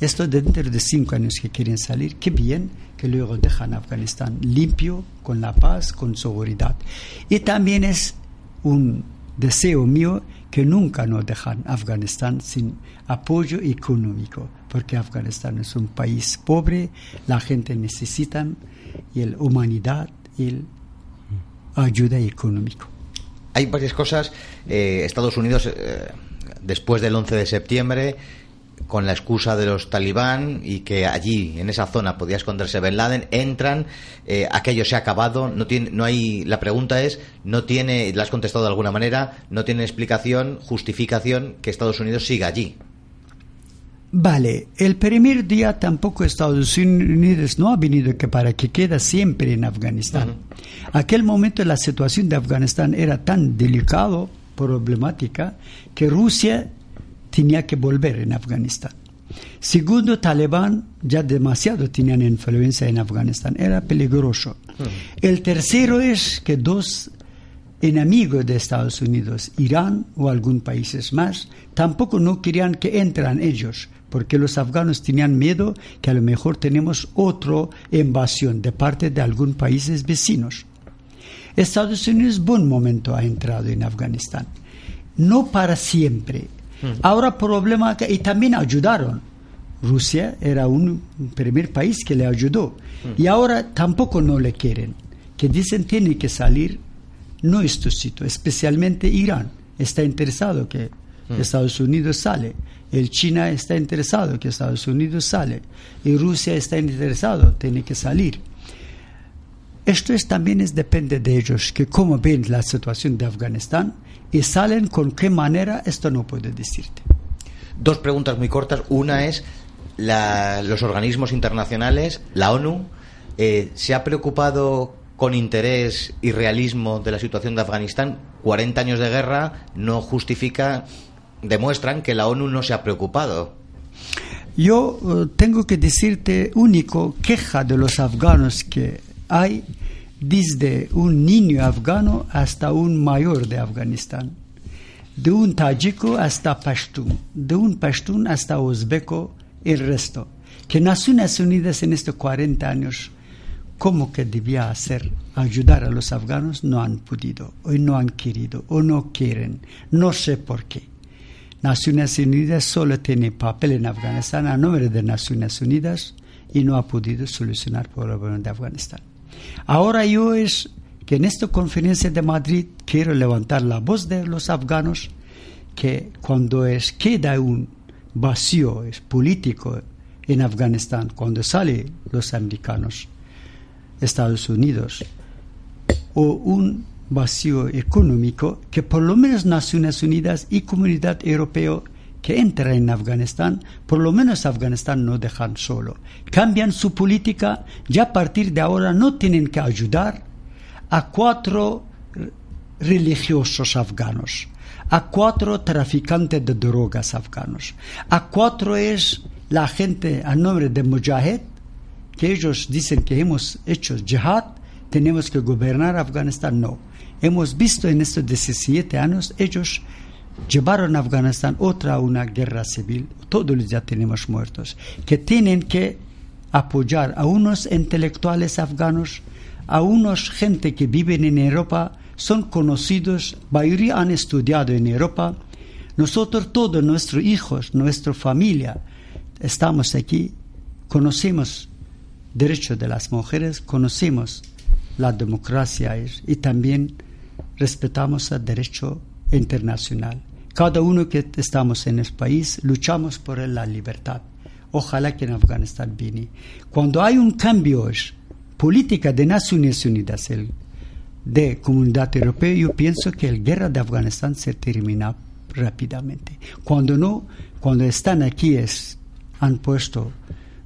Esto dentro de cinco años que quieren salir, qué bien que luego dejan Afganistán limpio, con la paz, con seguridad. Y también es un deseo mío que nunca nos dejan Afganistán sin apoyo económico, porque Afganistán es un país pobre, la gente necesita y la humanidad y ayuda económica. Hay varias cosas. Eh, Estados Unidos, eh, después del 11 de septiembre, con la excusa de los talibán y que allí, en esa zona, podía esconderse Ben Laden, entran, eh, aquello se ha acabado, no tiene, no hay, la pregunta es, no tiene, la has contestado de alguna manera, no tiene explicación, justificación que Estados Unidos siga allí. Vale, el primer día tampoco Estados Unidos no ha venido que para que quede siempre en Afganistán. Aquel momento la situación de Afganistán era tan delicado, problemática, que Rusia tenía que volver en Afganistán. Segundo, Talibán ya demasiado tenían influencia en Afganistán, era peligroso. El tercero es que dos enemigos de Estados Unidos, Irán o algún países más, tampoco no querían que entran ellos, porque los afganos tenían miedo que a lo mejor tenemos otra invasión de parte de algún países vecinos. Estados Unidos, buen momento ha entrado en Afganistán. No para siempre. Ahora problema que, y también ayudaron. Rusia era un primer país que le ayudó mm. y ahora tampoco no le quieren. Que dicen tiene que salir nuestro sitio, especialmente Irán está interesado que mm. Estados Unidos sale. El China está interesado que Estados Unidos sale y Rusia está interesado tiene que salir. Esto es, también es, depende de ellos, que cómo ven la situación de Afganistán y salen con qué manera, esto no puedo decirte. Dos preguntas muy cortas. Una es, los organismos internacionales, la ONU, eh, ¿se ha preocupado con interés y realismo de la situación de Afganistán? 40 años de guerra no justifica, demuestran que la ONU no se ha preocupado. Yo eh, tengo que decirte, único queja de los afganos que hay desde un niño afgano hasta un mayor de Afganistán, de un tajico hasta pashtun, de un pashtun hasta uzbeco, el resto, que Naciones Unidas en estos 40 años, como que debía hacer, ayudar a los afganos, no han podido, o no han querido, o no quieren, no sé por qué. Naciones Unidas solo tiene papel en Afganistán a nombre de Naciones Unidas y no ha podido solucionar el problema de Afganistán. Ahora yo es que en esta conferencia de Madrid quiero levantar la voz de los afganos que cuando es, queda un vacío es político en Afganistán, cuando salen los americanos, Estados Unidos, o un vacío económico, que por lo menos Naciones Unidas y Comunidad Europea que entra en Afganistán, por lo menos Afganistán no dejan solo. Cambian su política, ya a partir de ahora no tienen que ayudar a cuatro religiosos afganos, a cuatro traficantes de drogas afganos, a cuatro es la gente a nombre de Mujahid, que ellos dicen que hemos hecho jihad, tenemos que gobernar Afganistán, no. hemos visto en estos 17 años, ellos llevaron a Afganistán otra una guerra civil, todos ya tenemos muertos, que tienen que apoyar a unos intelectuales afganos, a unos gente que viven en Europa, son conocidos, mayoría han estudiado en Europa, nosotros todos nuestros hijos, nuestra familia, estamos aquí, conocemos derechos de las mujeres, conocemos la democracia y también respetamos el derecho internacional. Cada uno que estamos en el país luchamos por la libertad. Ojalá que en Afganistán viene. Cuando hay un cambio política de Naciones Unidas, el, de Comunidad Europea, yo pienso que la guerra de Afganistán se termina rápidamente. Cuando no, cuando están aquí es, han puesto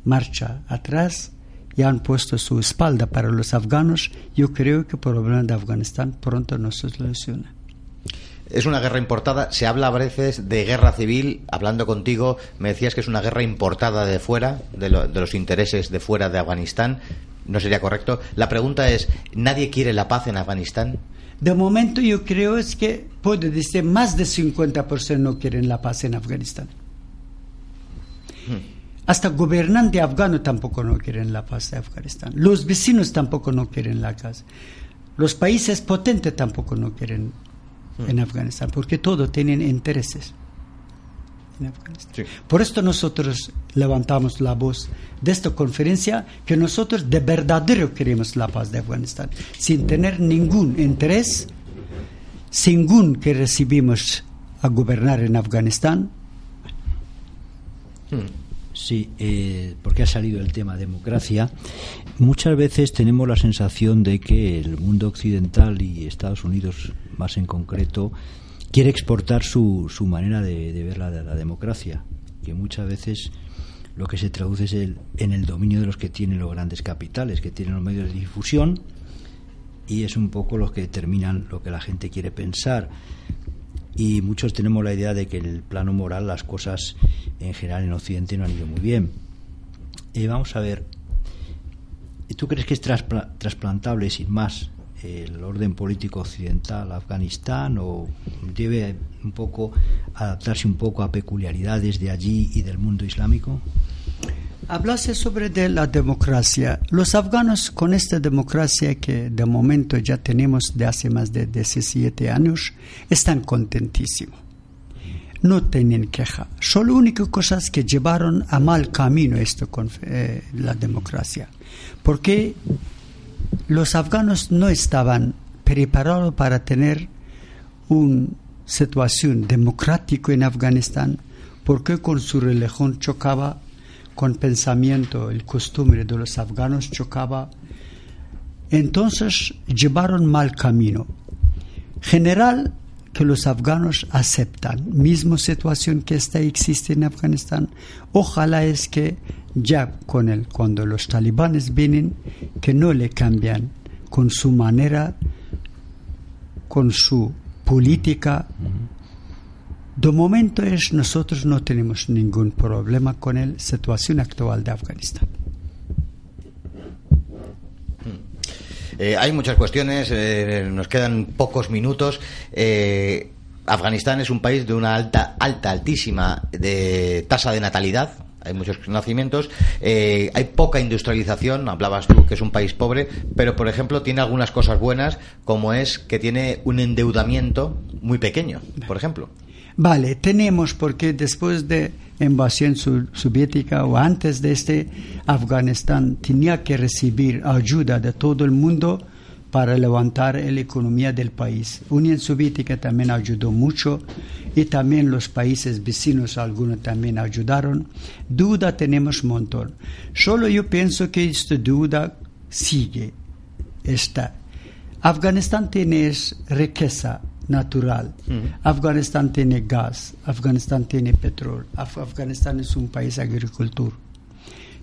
marcha atrás y han puesto su espalda para los afganos, yo creo que el problema de Afganistán pronto no se soluciona. Es una guerra importada. Se habla a veces de guerra civil. Hablando contigo, me decías que es una guerra importada de fuera, de, de los intereses de fuera de Afganistán. No sería correcto. La pregunta es, ¿nadie quiere la paz en Afganistán? De momento yo creo es que puede decir más del 50% no quieren la paz en Afganistán. Hmm. Hasta gobernantes afganos tampoco no quieren la paz de Afganistán. Los vecinos tampoco no quieren la paz. Los países potentes tampoco no quieren hmm. en Afganistán, porque todos tienen intereses. Por esto nosotros levantamos la voz de esta conferencia que nosotros de verdadero queremos la paz de Afganistán, sin tener ningún interés, ningún que recibimos a gobernar en Afganistán. Hmm. Sí, eh, porque ha salido el tema democracia. Muchas veces tenemos la sensación de que el mundo occidental y Estados Unidos, más en concreto, quiere exportar su, su manera de, ver la, la, democracia, que muchas veces lo que se traduce es el, en el dominio de los que tienen los grandes capitales, que tienen los medios de difusión, y es un poco los que determinan lo que la gente quiere pensar. Y muchos tenemos la idea de que en el plano moral las cosas en general en Occidente no han ido muy bien. Eh, vamos a ver, ¿tú crees que es trasplantable sin más el orden político occidental a Afganistán o debe un poco adaptarse un poco a peculiaridades de allí y del mundo islámico? Hablase sobre la democracia. Los afganos con esta democracia que de momento ya tenemos de hace más de 17 años están contentísimos. No tienen queja. Solo única cosa es que llevaron a mal camino esto con eh, la democracia. Porque los afganos no estaban preparados para tener una situación democrática en Afganistán porque con su religión chocaba, con pensamiento, el costumbre de los afganos chocaba. Entonces llevaron mal camino. General que los afganos aceptan, misma situación que esta existe en Afganistán. Ojalá es que ya con el, cuando los talibanes vienen, que no le cambian con su manera, con su política. De momento es nosotros no tenemos ningún problema con la situación actual de Afganistán. Eh, hay muchas cuestiones, eh, nos quedan pocos minutos. Eh, Afganistán es un país de una alta, alta, altísima de tasa de natalidad, hay muchos nacimientos, hay poca industrialización, hablabas tú que es un país pobre, pero por ejemplo tiene algunas cosas buenas, como es que tiene un endeudamiento muy pequeño, por ejemplo. Vale, tenemos porque después de invasión soviética o antes de este, Afganistán tenía que recibir ayuda de todo el mundo para levantar la economía del país. Unión Soviética también ayudó mucho y también los países vecinos, algunos también ayudaron. Duda tenemos un montón. Solo yo pienso que esta duda sigue. Está. Afganistán tiene riqueza natural. Afganistán tiene gas, Afganistán tiene petróleo, Afganistán es un país agricultor.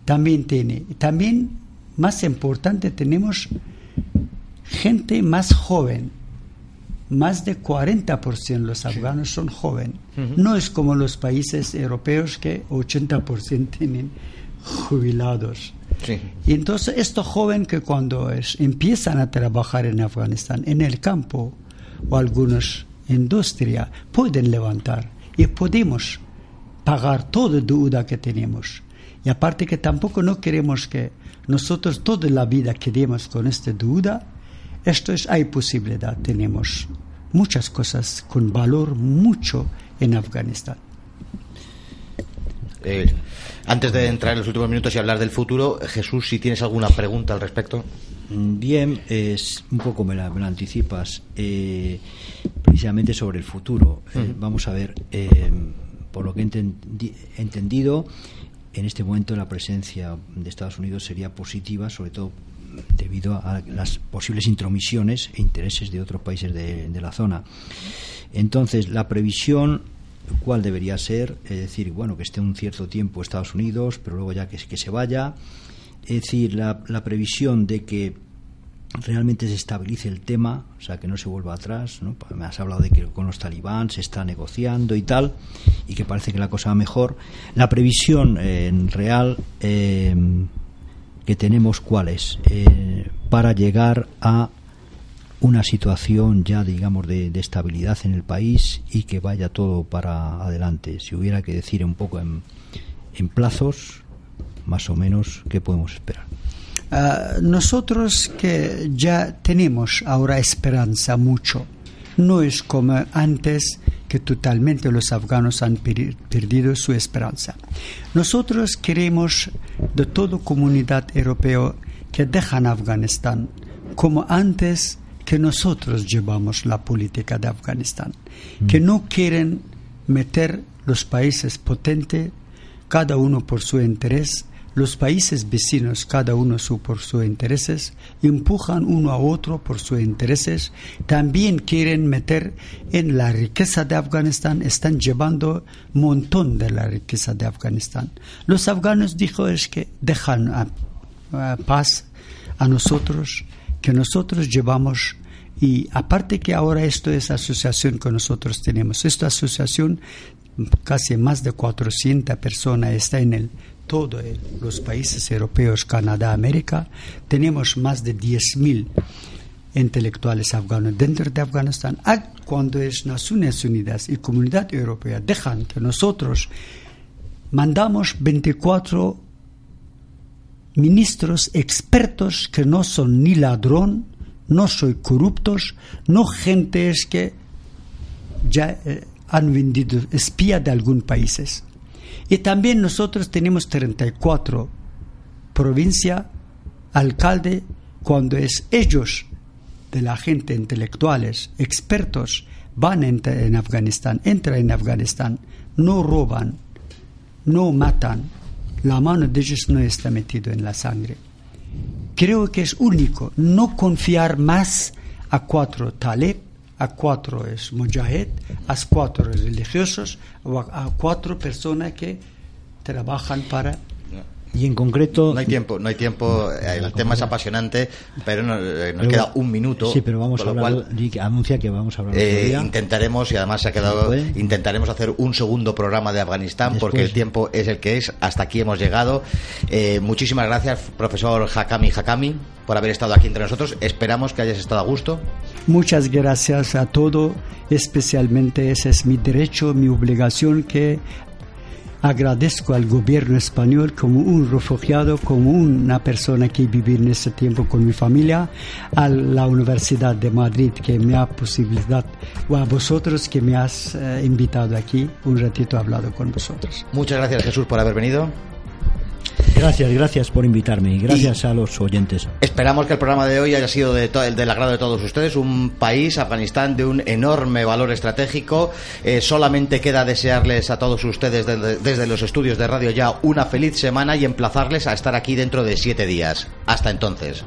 También tiene, también más importante, tenemos gente más joven, más de 40% los afganos son jóvenes. No es como los países europeos que 80% tienen jubilados. Y entonces estos jóvenes que cuando es, empiezan a trabajar en Afganistán, en el campo, o algunas industrias pueden levantar y podemos pagar toda deuda que tenemos. Y aparte que tampoco no queremos que nosotros toda la vida quedemos con esta deuda, esto es, hay posibilidad, tenemos muchas cosas con valor mucho en Afganistán. Eh, antes de entrar en los últimos minutos y hablar del futuro, Jesús, si tienes alguna pregunta al respecto. Bien, es un poco me la, anticipas, eh, precisamente sobre el futuro. Eh, vamos a ver, por lo que he entendido, en este momento la presencia de Estados Unidos sería positiva, sobre todo debido a las posibles intromisiones e intereses de otros países de, la zona. Entonces, la previsión cuál debería ser, es decir, bueno, que esté un cierto tiempo Estados Unidos, pero luego ya que, que se vaya, es decir, la, la, previsión de que realmente se estabilice el tema, o sea, que no se vuelva atrás, ¿no? me has hablado de que con los talibán se está negociando y tal, y que parece que la cosa va mejor. La previsión eh, real eh, que tenemos cuál es eh, para llegar a una situación ya digamos de, estabilidad en el país y que vaya todo para adelante si hubiera que decir un poco en, en plazos más o menos qué podemos esperar ah, nosotros que ya tenemos ahora esperanza mucho no es como antes que totalmente los afganos han perdido su esperanza. Nosotros queremos de toda comunidad europea que dejan Afganistán como antes que nosotros llevamos la política de Afganistán, mm. que no quieren meter los países potentes, cada uno por su interés, los países vecinos, cada uno su, por sus intereses, empujan uno a otro por sus intereses, también quieren meter en la riqueza de Afganistán, están llevando montón de la riqueza de Afganistán. Los afganos dijo es que dejan paz a nosotros, que nosotros llevamos. Y aparte que ahora esto es asociación que nosotros tenemos, esta asociación casi más de 400 personas está en el todos los países europeos, Canadá, América, tenemos más de 10.000 intelectuales afganos dentro de Afganistán. Ah, cuando es Naciones Unidas y Comunidad Europea dejan que nosotros mandamos 24 ministros expertos que no son ni ladrón, no son corruptos, no gente es que ya eh, han vendido espía de algunos países. Y también nosotros tenemos 34 provincia, alcalde, cuando es ellos, de la gente, intelectuales, expertos, van en, en Afganistán, entran en Afganistán, no roban, no matan, la mano de ellos no está metida en la sangre. Creo que es único no confiar más a cuatro taleb a cuatro es mujahid, a cuatro religiosos, a, cuatro personas que trabajan para y en concreto no hay tiempo no hay tiempo eh, el tema es apasionante pero eh, nos, queda un minuto sí pero vamos a hablar anuncia que vamos a hablar eh, intentaremos y además se ha quedado intentaremos hacer un segundo programa de Afganistán porque el tiempo es el que es hasta aquí hemos llegado. Muchísimas gracias profesor Hakami Hakami por haber estado aquí entre nosotros. Esperamos que hayas estado a gusto. Muchas gracias a todo, especialmente ese es mi derecho, mi obligación que agradezco al gobierno español como un refugiado, como una persona que vive en ese tiempo con mi familia, a la Universidad de Madrid que me ha posibilidad, o a vosotros que me has eh, invitado aquí, un ratito he hablado con vosotros. Muchas gracias Jesús por haber venido. Gracias, gracias por invitarme y gracias a los oyentes. Esperamos que el programa de hoy haya sido de del agrado de todos ustedes. Un país, Afganistán, de un enorme valor estratégico. Eh, solamente queda desearles a todos ustedes desde los estudios de radio ya una feliz semana y emplazarles a estar aquí dentro de siete días. Hasta entonces.